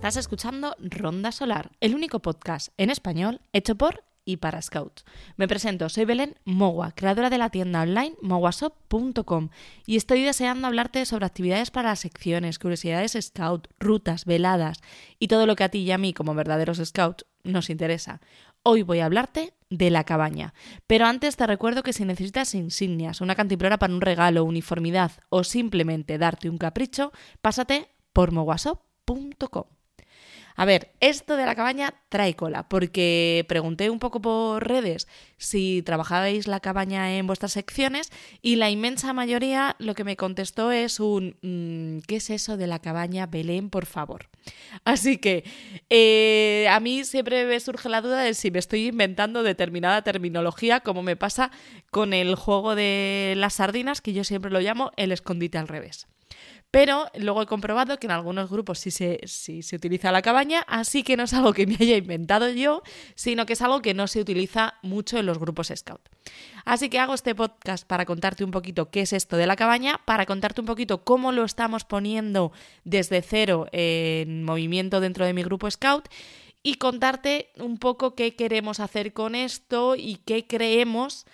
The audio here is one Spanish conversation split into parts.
Estás escuchando Ronda Solar, el único podcast en español hecho por y para Scouts. Me presento, soy Belén Mogua, creadora de la tienda online moguasop.com y estoy deseando hablarte sobre actividades para las secciones, curiosidades Scout, rutas, veladas y todo lo que a ti y a mí como verdaderos Scouts nos interesa. Hoy voy a hablarte de la cabaña. Pero antes te recuerdo que si necesitas insignias, una cantimplora para un regalo, uniformidad o simplemente darte un capricho, pásate por moguasop.com. A ver, esto de la cabaña trae cola, porque pregunté un poco por redes si trabajabais la cabaña en vuestras secciones y la inmensa mayoría lo que me contestó es un mm, ¿qué es eso de la cabaña Belén, por favor? Así que eh, a mí siempre me surge la duda de si me estoy inventando determinada terminología, como me pasa con el juego de las sardinas, que yo siempre lo llamo el escondite al revés. Pero luego he comprobado que en algunos grupos sí se, se utiliza la cabaña, así que no es algo que me haya inventado yo, sino que es algo que no se utiliza mucho en los grupos Scout. Así que hago este podcast para contarte un poquito qué es esto de la cabaña, para contarte un poquito cómo lo estamos poniendo desde cero en movimiento dentro de mi grupo Scout y contarte un poco qué queremos hacer con esto y qué creemos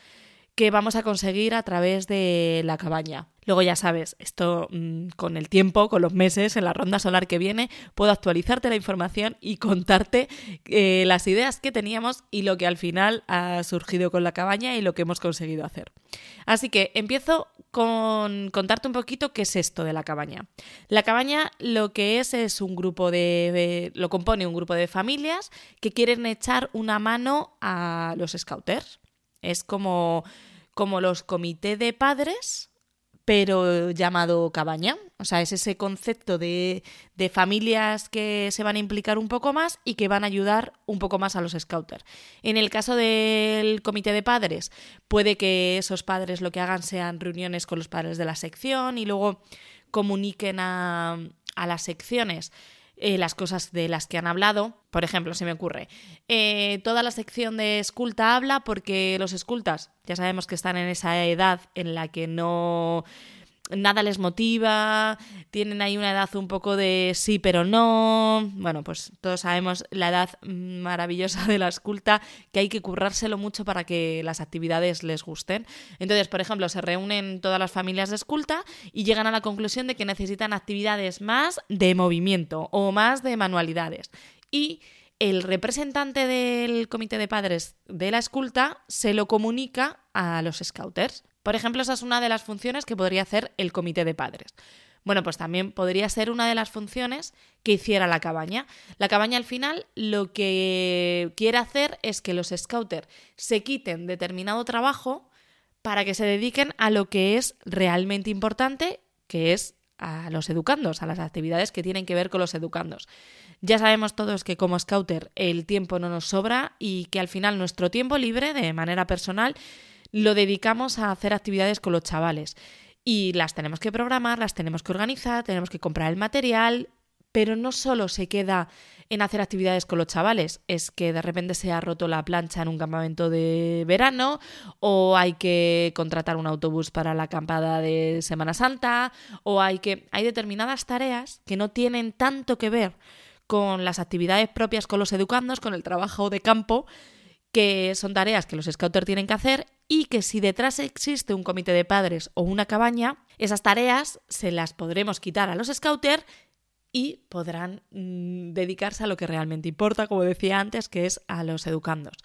que vamos a conseguir a través de la cabaña. Luego ya sabes, esto mm, con el tiempo, con los meses, en la ronda solar que viene, puedo actualizarte la información y contarte eh, las ideas que teníamos y lo que al final ha surgido con la cabaña y lo que hemos conseguido hacer. Así que empiezo con contarte un poquito qué es esto de la cabaña. La cabaña lo que es es un grupo de, lo compone un grupo de familias que quieren echar una mano a los scouters. Es como, como los comités de padres, pero llamado cabaña. O sea, es ese concepto de, de, familias que se van a implicar un poco más y que van a ayudar un poco más a los scouters. En el caso del comité de padres, puede que esos padres lo que hagan sean reuniones con los padres de la sección y luego comuniquen a, a las secciones eh, las cosas de las que han hablado. Por ejemplo, se me ocurre, eh, toda la sección de esculta habla porque los escultas ya sabemos que están en esa edad en la que no nada les motiva, tienen ahí una edad un poco de sí pero no. Bueno, pues todos sabemos la edad maravillosa de la esculta, que hay que currárselo mucho para que las actividades les gusten. Entonces, por ejemplo, se reúnen todas las familias de esculta y llegan a la conclusión de que necesitan actividades más de movimiento o más de manualidades. Y el representante del comité de padres de la esculta se lo comunica a los scouters. Por ejemplo, esa es una de las funciones que podría hacer el comité de padres. Bueno, pues también podría ser una de las funciones que hiciera la cabaña. La cabaña al final lo que quiere hacer es que los scouters se quiten determinado trabajo para que se dediquen a lo que es realmente importante, que es a los educandos, a las actividades que tienen que ver con los educandos. Ya sabemos todos que como scouter el tiempo no nos sobra y que al final nuestro tiempo libre, de manera personal, lo dedicamos a hacer actividades con los chavales. Y las tenemos que programar, las tenemos que organizar, tenemos que comprar el material, pero no solo se queda en hacer actividades con los chavales, es que de repente se ha roto la plancha en un campamento de verano o hay que contratar un autobús para la acampada de Semana Santa o hay que hay determinadas tareas que no tienen tanto que ver con las actividades propias con los educandos, con el trabajo de campo, que son tareas que los scouters tienen que hacer y que si detrás existe un comité de padres o una cabaña, esas tareas se las podremos quitar a los scouters y podrán mm, dedicarse a lo que realmente importa, como decía antes, que es a los educandos.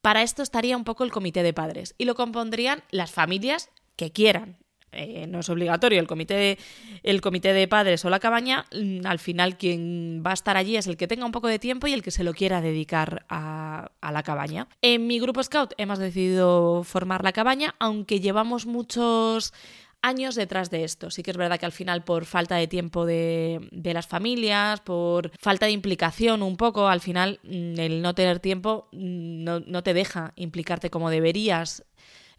Para esto estaría un poco el comité de padres y lo compondrían las familias que quieran. Eh, no es obligatorio, el comité, de, el comité de padres o la cabaña, mm, al final quien va a estar allí es el que tenga un poco de tiempo y el que se lo quiera dedicar a, la cabaña. En mi grupo Scout hemos decidido formar la cabaña, aunque llevamos muchos años detrás de esto. Sí que es verdad que al final por falta de tiempo de, las familias, por falta de implicación un poco, al final mm, el no tener tiempo mm, no te deja implicarte como deberías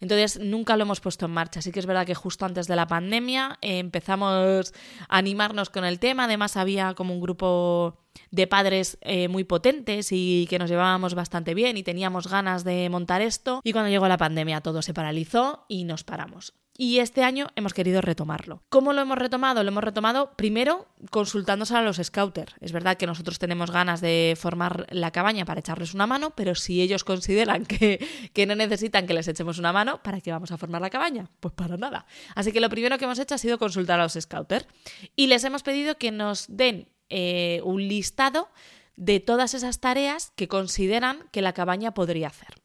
entonces nunca lo hemos puesto en marcha. Sí que es verdad que justo antes de la pandemia eh, empezamos a animarnos con el tema. Además había como un grupo de padres eh, muy potentes y que nos llevábamos bastante bien y teníamos ganas de montar esto. Y cuando llegó la pandemia todo se paralizó y nos paramos. Y este año hemos querido retomarlo. ¿Cómo lo hemos retomado? Lo hemos retomado primero consultándose a los scouters. Es verdad que nosotros tenemos ganas de formar la cabaña para echarles una mano, pero si ellos consideran que, que no necesitan que les echemos una mano, ¿para qué vamos a formar la cabaña? Pues para nada. Así que lo primero que hemos hecho ha sido consultar a los scouters y les hemos pedido que nos den eh, un listado de todas esas tareas que consideran que la cabaña podría hacer.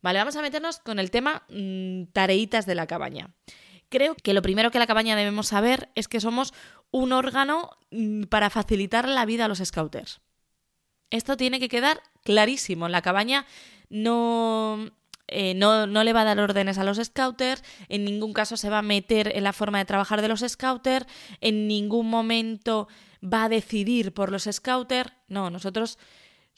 Vale, vamos a meternos con el tema mm, tareitas de la cabaña. Creo que lo primero que la cabaña debemos saber es que somos un órgano mm, para facilitar la vida a los scouters. Esto tiene que quedar clarísimo. La cabaña no, eh, no, no, le va a dar órdenes a los scouters, en ningún caso se va a meter en la forma de trabajar de los scouters, en ningún momento va a decidir por los scouters. No, nosotros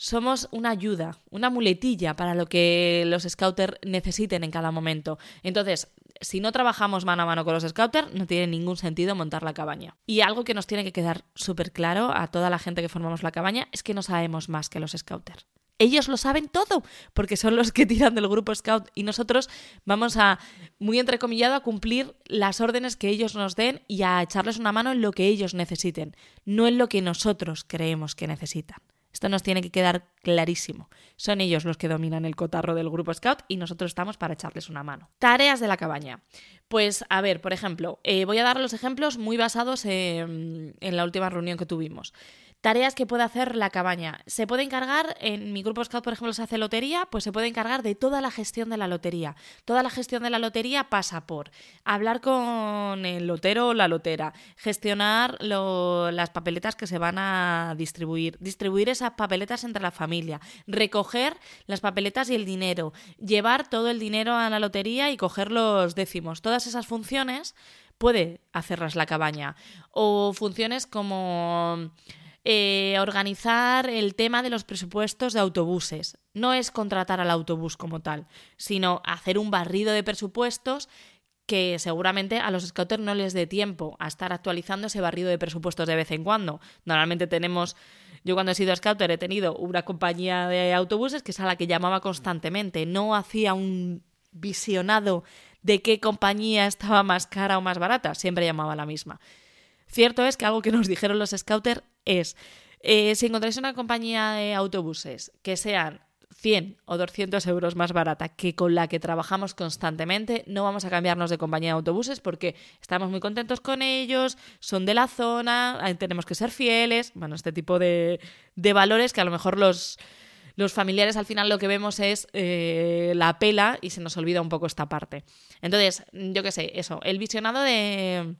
somos una ayuda, una muletilla para lo que los scouters necesiten en cada momento. Entonces, si no trabajamos mano a mano con los scouters, no tiene ningún sentido montar la cabaña. Y algo que nos tiene que quedar súper claro a toda la gente que formamos la cabaña es que no sabemos más que los scouters. Ellos lo saben todo, porque son los que tiran del grupo Scout y nosotros vamos a, muy entrecomillado, a cumplir las órdenes que ellos nos den y a echarles una mano en lo que ellos necesiten, no en lo que nosotros creemos que necesitan. Esto nos tiene que quedar clarísimo. Son ellos los que dominan el cotarro del grupo Scout y nosotros estamos para echarles una mano. Tareas de la cabaña. Pues a ver, por ejemplo, eh, voy a dar los ejemplos muy basados en la última reunión que tuvimos. Tareas que puede hacer la cabaña. Se puede encargar, en mi grupo Scout, por ejemplo, se hace lotería, pues se puede encargar de toda la gestión de la lotería. Toda la gestión de la lotería pasa por hablar con el lotero o la lotera, gestionar las papeletas que se van a distribuir, distribuir esas papeletas entre la familia, recoger las papeletas y el dinero, llevar todo el dinero a la lotería y coger los décimos. Todas esas funciones puede hacerlas la cabaña. O funciones como eh, organizar el tema de los presupuestos de autobuses. No es contratar al autobús como tal, sino hacer un barrido de presupuestos que seguramente a los scouters no les dé tiempo a estar actualizando ese barrido de presupuestos de vez en cuando. Normalmente tenemos, yo cuando he sido scouter he tenido una compañía de autobuses que es a la que llamaba constantemente, no hacía un visionado de qué compañía estaba más cara o más barata, siempre llamaba la misma. Cierto es que algo que nos dijeron los scouters es, eh, si encontráis una compañía de autobuses que sean 100 o 200 euros más barata que con la que trabajamos constantemente, no vamos a cambiarnos de compañía de autobuses porque estamos muy contentos con ellos, son de la zona, tenemos que ser fieles, bueno, este tipo de, de valores que a lo mejor los, los familiares al final lo que vemos es eh, la pela y se nos olvida un poco esta parte. Entonces, yo qué sé, eso, el visionado de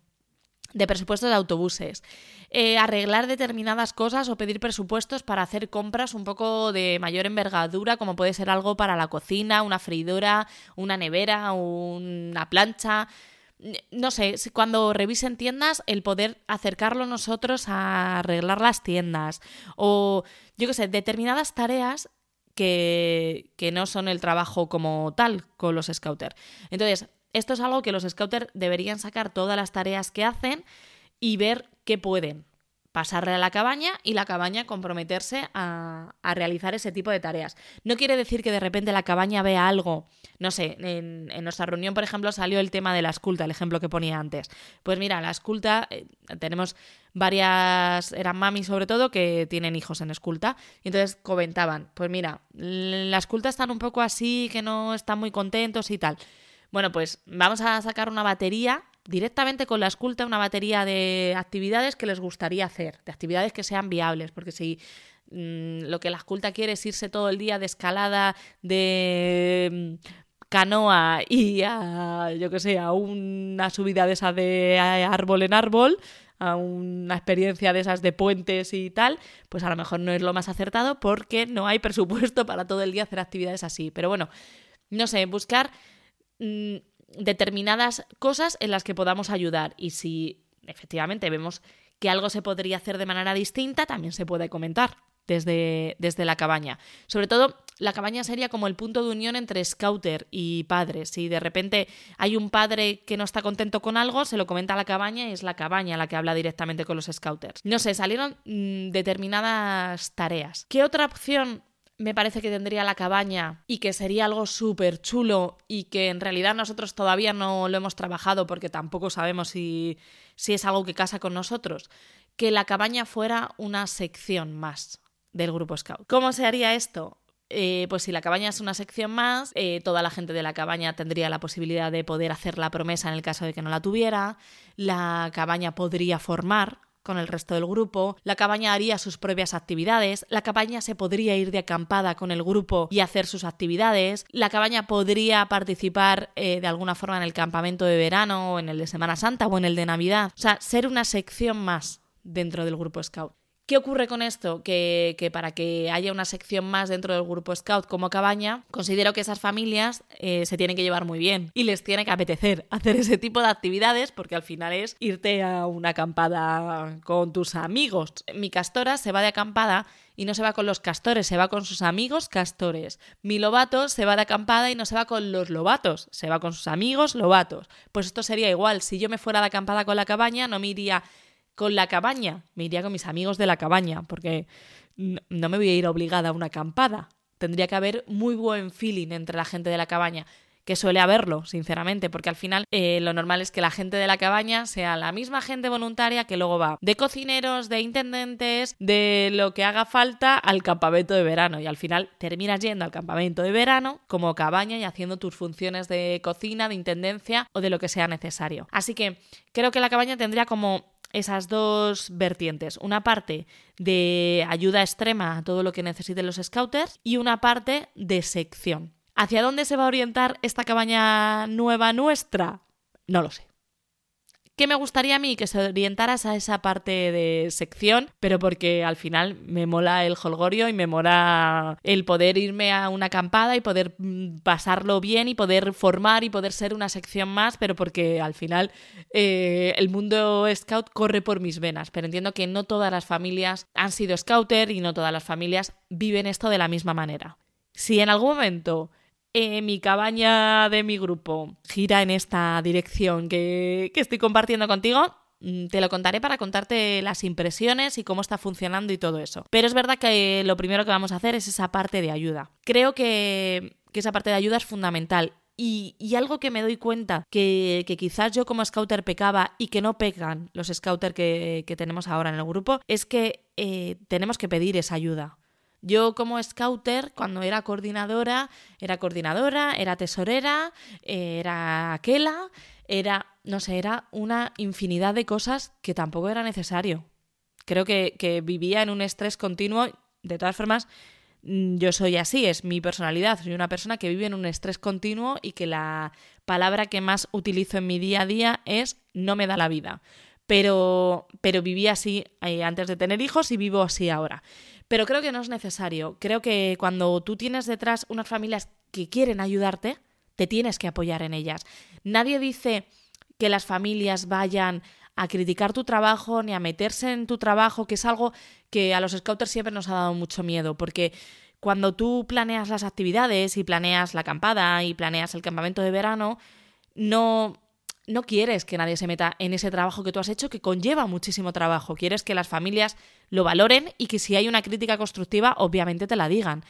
de presupuestos de autobuses, eh, arreglar determinadas cosas o pedir presupuestos para hacer compras un poco de mayor envergadura, como puede ser algo para la cocina, una freidora, una nevera, una plancha. No sé, cuando revisen tiendas, el poder acercarlo nosotros a arreglar las tiendas. O, yo qué sé, determinadas tareas que, que no son el trabajo como tal con los scouters. Entonces, esto es algo que los scouters deberían sacar todas las tareas que hacen y ver qué pueden pasarle a la cabaña y la cabaña comprometerse a, realizar ese tipo de tareas. No quiere decir que de repente la cabaña vea algo, no sé, en, nuestra reunión, por ejemplo, salió el tema de la esculta, el ejemplo que ponía antes. Pues mira, la esculta, eh, tenemos varias, eran mami sobre todo, que tienen hijos en esculta, y entonces comentaban, pues mira, la esculta están un poco así, que no están muy contentos y tal. Bueno, pues vamos a sacar una batería directamente con la esculta, una batería de actividades que les gustaría hacer, de actividades que sean viables, porque si mm, lo que la esculta quiere es irse todo el día de escalada, de mm, canoa y a, yo que sé, a una subida de esa de árbol en árbol, a una experiencia de esas de puentes y tal, pues a lo mejor no es lo más acertado porque no hay presupuesto para todo el día hacer actividades así. Pero bueno, no sé, buscar Mm, determinadas cosas en las que podamos ayudar. Y si efectivamente vemos que algo se podría hacer de manera distinta, también se puede comentar desde, desde la cabaña. Sobre todo, la cabaña sería como el punto de unión entre scouter y padres. Si de repente hay un padre que no está contento con algo, se lo comenta a la cabaña y es la cabaña la que habla directamente con los scouters. No sé, salieron mm, determinadas tareas. ¿Qué otra opción me parece que tendría la cabaña y que sería algo súper chulo y que en realidad nosotros todavía no lo hemos trabajado porque tampoco sabemos si, si es algo que casa con nosotros, que la cabaña fuera una sección más del grupo Scout. ¿Cómo se haría esto? Eh, pues si la cabaña es una sección más, eh, toda la gente de la cabaña tendría la posibilidad de poder hacer la promesa en el caso de que no la tuviera, la cabaña podría formar con el resto del grupo, la cabaña haría sus propias actividades, la cabaña se podría ir de acampada con el grupo y hacer sus actividades, la cabaña podría participar eh, de alguna forma en el campamento de verano o en el de Semana Santa o en el de Navidad, o sea, ser una sección más dentro del grupo Scout. ¿Qué ocurre con esto? Que, para que haya una sección más dentro del grupo Scout como cabaña, considero que esas familias eh, se tienen que llevar muy bien y les tiene que apetecer hacer ese tipo de actividades porque al final es irte a una acampada con tus amigos. Mi castora se va de acampada y no se va con los castores, se va con sus amigos castores. Mi lobato se va de acampada y no se va con los lobatos, se va con sus amigos lobatos. Pues esto sería igual, si yo me fuera de acampada con la cabaña, no me iría con la cabaña. Me iría con mis amigos de la cabaña, porque no me voy a ir obligada a una acampada. Tendría que haber muy buen feeling entre la gente de la cabaña que suele haberlo, sinceramente, porque al final eh, lo normal es que la gente de la cabaña sea la misma gente voluntaria que luego va de cocineros, de intendentes, de lo que haga falta al campamento de verano y al final terminas yendo al campamento de verano como cabaña y haciendo tus funciones de cocina, de intendencia o de lo que sea necesario. Así que creo que la cabaña tendría como esas dos vertientes. Una parte de ayuda extrema a todo lo que necesiten los scouters y una parte de sección. ¿Hacia dónde se va a orientar esta cabaña nueva nuestra? No lo sé. ¿Qué me gustaría a mí? Que se orientaras a esa parte de sección, pero porque al final me mola el holgorio y me mola el poder irme a una acampada y poder mm, pasarlo bien y poder formar y poder ser una sección más, pero porque al final eh, el mundo scout corre por mis venas. Pero entiendo que no todas las familias han sido scouter y no todas las familias viven esto de la misma manera. Si en algún momento eh, mi cabaña de mi grupo gira en esta dirección que, estoy compartiendo contigo, mm, te lo contaré para contarte las impresiones y cómo está funcionando y todo eso. Pero es verdad que lo primero que vamos a hacer es esa parte de ayuda. Creo que, esa parte de ayuda es fundamental. Y, algo que me doy cuenta que, quizás yo como scouter pecaba y que no pecan los scouters que, que tenemos ahora en el grupo es que eh, tenemos que pedir esa ayuda. Yo como scouter, cuando era coordinadora, era coordinadora, era tesorera, era aquela, era, no sé, era una infinidad de cosas que tampoco era necesario. Creo que, que vivía en un estrés continuo. De todas formas, mm, yo soy así, es mi personalidad. Soy una persona que vive en un estrés continuo y que la palabra que más utilizo en mi día a día es no me da la vida. Pero, pero viví así eh, antes de tener hijos y vivo así ahora. Pero creo que no es necesario. Creo que cuando tú tienes detrás unas familias que quieren ayudarte, te tienes que apoyar en ellas. Nadie dice que las familias vayan a criticar tu trabajo ni a meterse en tu trabajo, que es algo que a los scouters siempre nos ha dado mucho miedo, porque cuando tú planeas las actividades y planeas la acampada y planeas el campamento de verano, no no quieres que nadie se meta en ese trabajo que tú has hecho, que conlleva muchísimo trabajo. Quieres que las familias lo valoren y que si hay una crítica constructiva, obviamente te la digan.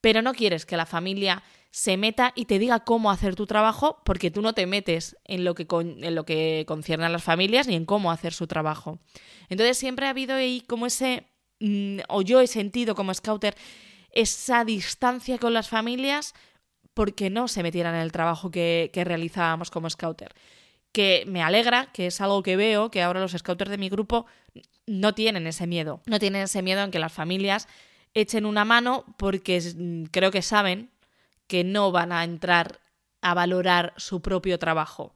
Pero no quieres que la familia se meta y te diga cómo hacer tu trabajo, porque tú no te metes en lo que, en lo que concierne a las familias ni en cómo hacer su trabajo. Entonces siempre ha habido ahí como ese, mm, o yo he sentido como scouter, esa distancia con las familias porque no se metieran en el trabajo que, que realizábamos como scouter que me alegra, que es algo que veo, que ahora los scouters de mi grupo no tienen ese miedo. No tienen ese miedo en que las familias echen una mano porque creo que saben que no van a entrar a valorar su propio trabajo.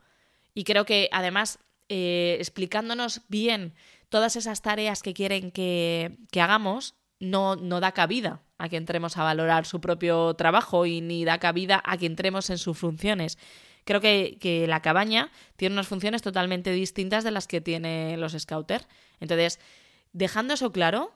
Y creo que además, eh, explicándonos bien todas esas tareas que quieren que, que hagamos, no, no da cabida a que entremos a valorar su propio trabajo y ni da cabida a que entremos en sus funciones. Creo que, la cabaña tiene unas funciones totalmente distintas de las que tienen los scouters. Entonces, dejando eso claro,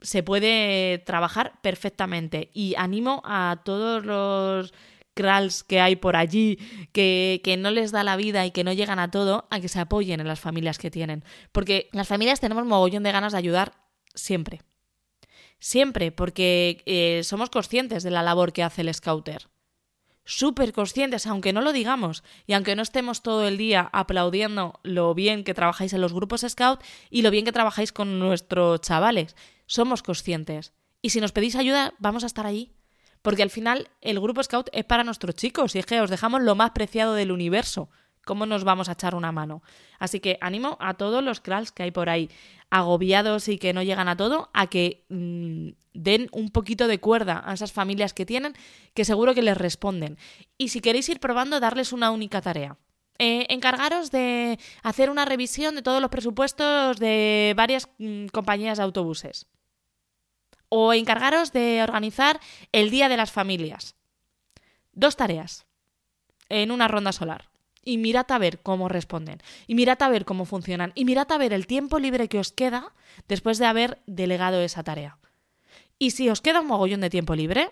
se puede trabajar perfectamente. Y animo a todos los krals que hay por allí, que, que, no les da la vida y que no llegan a todo, a que se apoyen en las familias que tienen. Porque las familias tenemos mogollón de ganas de ayudar siempre. Siempre, porque eh, somos conscientes de la labor que hace el scouter. Súper conscientes, aunque no lo digamos y aunque no estemos todo el día aplaudiendo lo bien que trabajáis en los grupos scout y lo bien que trabajáis con nuestros chavales. Somos conscientes. Y si nos pedís ayuda, vamos a estar allí. Porque al final el grupo scout es para nuestros chicos y es que os dejamos lo más preciado del universo. ¿Cómo nos vamos a echar una mano? Así que animo a todos los crals que hay por ahí agobiados y que no llegan a todo a que mm, den un poquito de cuerda a esas familias que tienen, que seguro que les responden. Y si queréis ir probando, darles una única tarea. Eh, encargaros de hacer una revisión de todos los presupuestos de varias mm, compañías de autobuses. O encargaros de organizar el Día de las Familias. Dos tareas en una ronda solar y mirad a ver cómo responden, y mirad a ver cómo funcionan, y mirad a ver el tiempo libre que os queda después de haber delegado esa tarea. Y si os queda un mogollón de tiempo libre,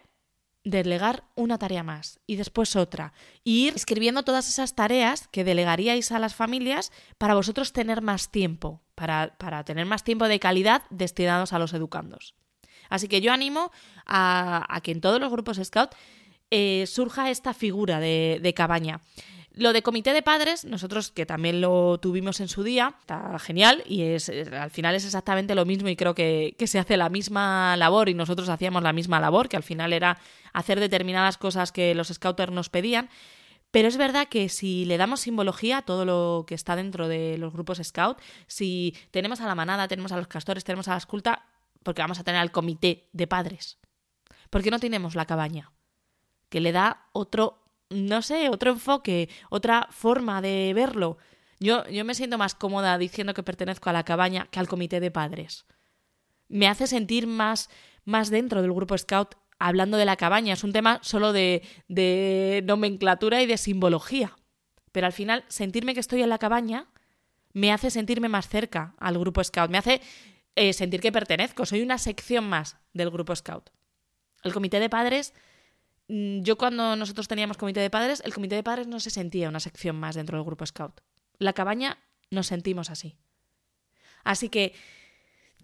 delegar una tarea más y después otra, y ir escribiendo todas esas tareas que delegaríais a las familias para vosotros tener más tiempo, para, para tener más tiempo de calidad destinados a los educandos. Así que yo animo a, que en todos los grupos Scout eh, surja esta figura de, de cabaña. Lo de comité de padres, nosotros que también lo tuvimos en su día, está genial y es al final es exactamente lo mismo y creo que, se hace la misma labor y nosotros hacíamos la misma labor, que al final era hacer determinadas cosas que los scouters nos pedían. Pero es verdad que si le damos simbología a todo lo que está dentro de los grupos scout, si tenemos a la manada, tenemos a los castores, tenemos a la esculta, porque vamos a tener al comité de padres. ¿Por qué no tenemos la cabaña? Que le da otro no sé, otro enfoque, otra forma de verlo. Yo, yo me siento más cómoda diciendo que pertenezco a la cabaña que al comité de padres. Me hace sentir más, más dentro del grupo Scout hablando de la cabaña. Es un tema solo de, de nomenclatura y de simbología. Pero al final, sentirme que estoy en la cabaña me hace sentirme más cerca al grupo Scout. Me hace eh, sentir que pertenezco. Soy una sección más del grupo Scout. El comité de padres yo cuando nosotros teníamos comité de padres, el comité de padres no se sentía una sección más dentro del grupo Scout. La cabaña nos sentimos así. Así que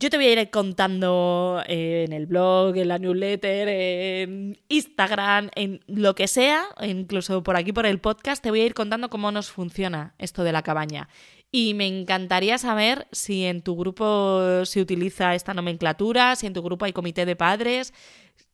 yo te voy a ir contando eh, en el blog, en la newsletter, en Instagram, en lo que sea, incluso por aquí por el podcast, te voy a ir contando cómo nos funciona esto de la cabaña. Y me encantaría saber si en tu grupo se utiliza esta nomenclatura, si en tu grupo hay comité de padres,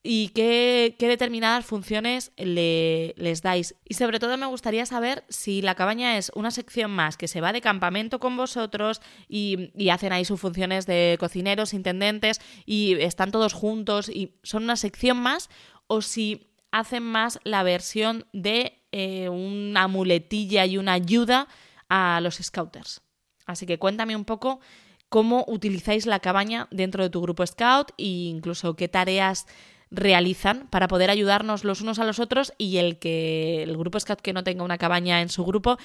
y qué, determinadas funciones le, les dais. Y sobre todo me gustaría saber si la cabaña es una sección más que se va de campamento con vosotros y, y, hacen ahí sus funciones de cocineros, intendentes y están todos juntos y son una sección más o si hacen más la versión de eh, una muletilla y una ayuda a los scouters. Así que cuéntame un poco cómo utilizáis la cabaña dentro de tu grupo scout e incluso qué tareas realizan para poder ayudarnos los unos a los otros y el que el grupo Scout que no tenga una cabaña en su grupo,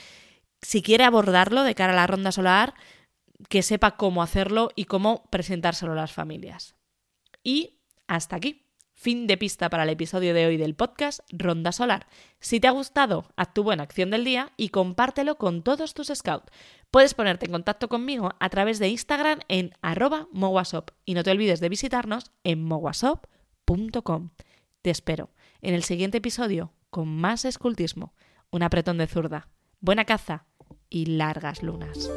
si quiere abordarlo de cara a la ronda solar, que sepa cómo hacerlo y cómo presentárselo a las familias. Y hasta aquí. Fin de pista para el episodio de hoy del podcast Ronda Solar. Si te ha gustado, haz tu buena acción del día y compártelo con todos tus scouts. Puedes ponerte en contacto conmigo a través de Instagram en arroba mowasop y no te olvides de visitarnos en mowasop.com te espero en el siguiente episodio con más escultismo, un apretón de zurda, buena caza y largas lunas.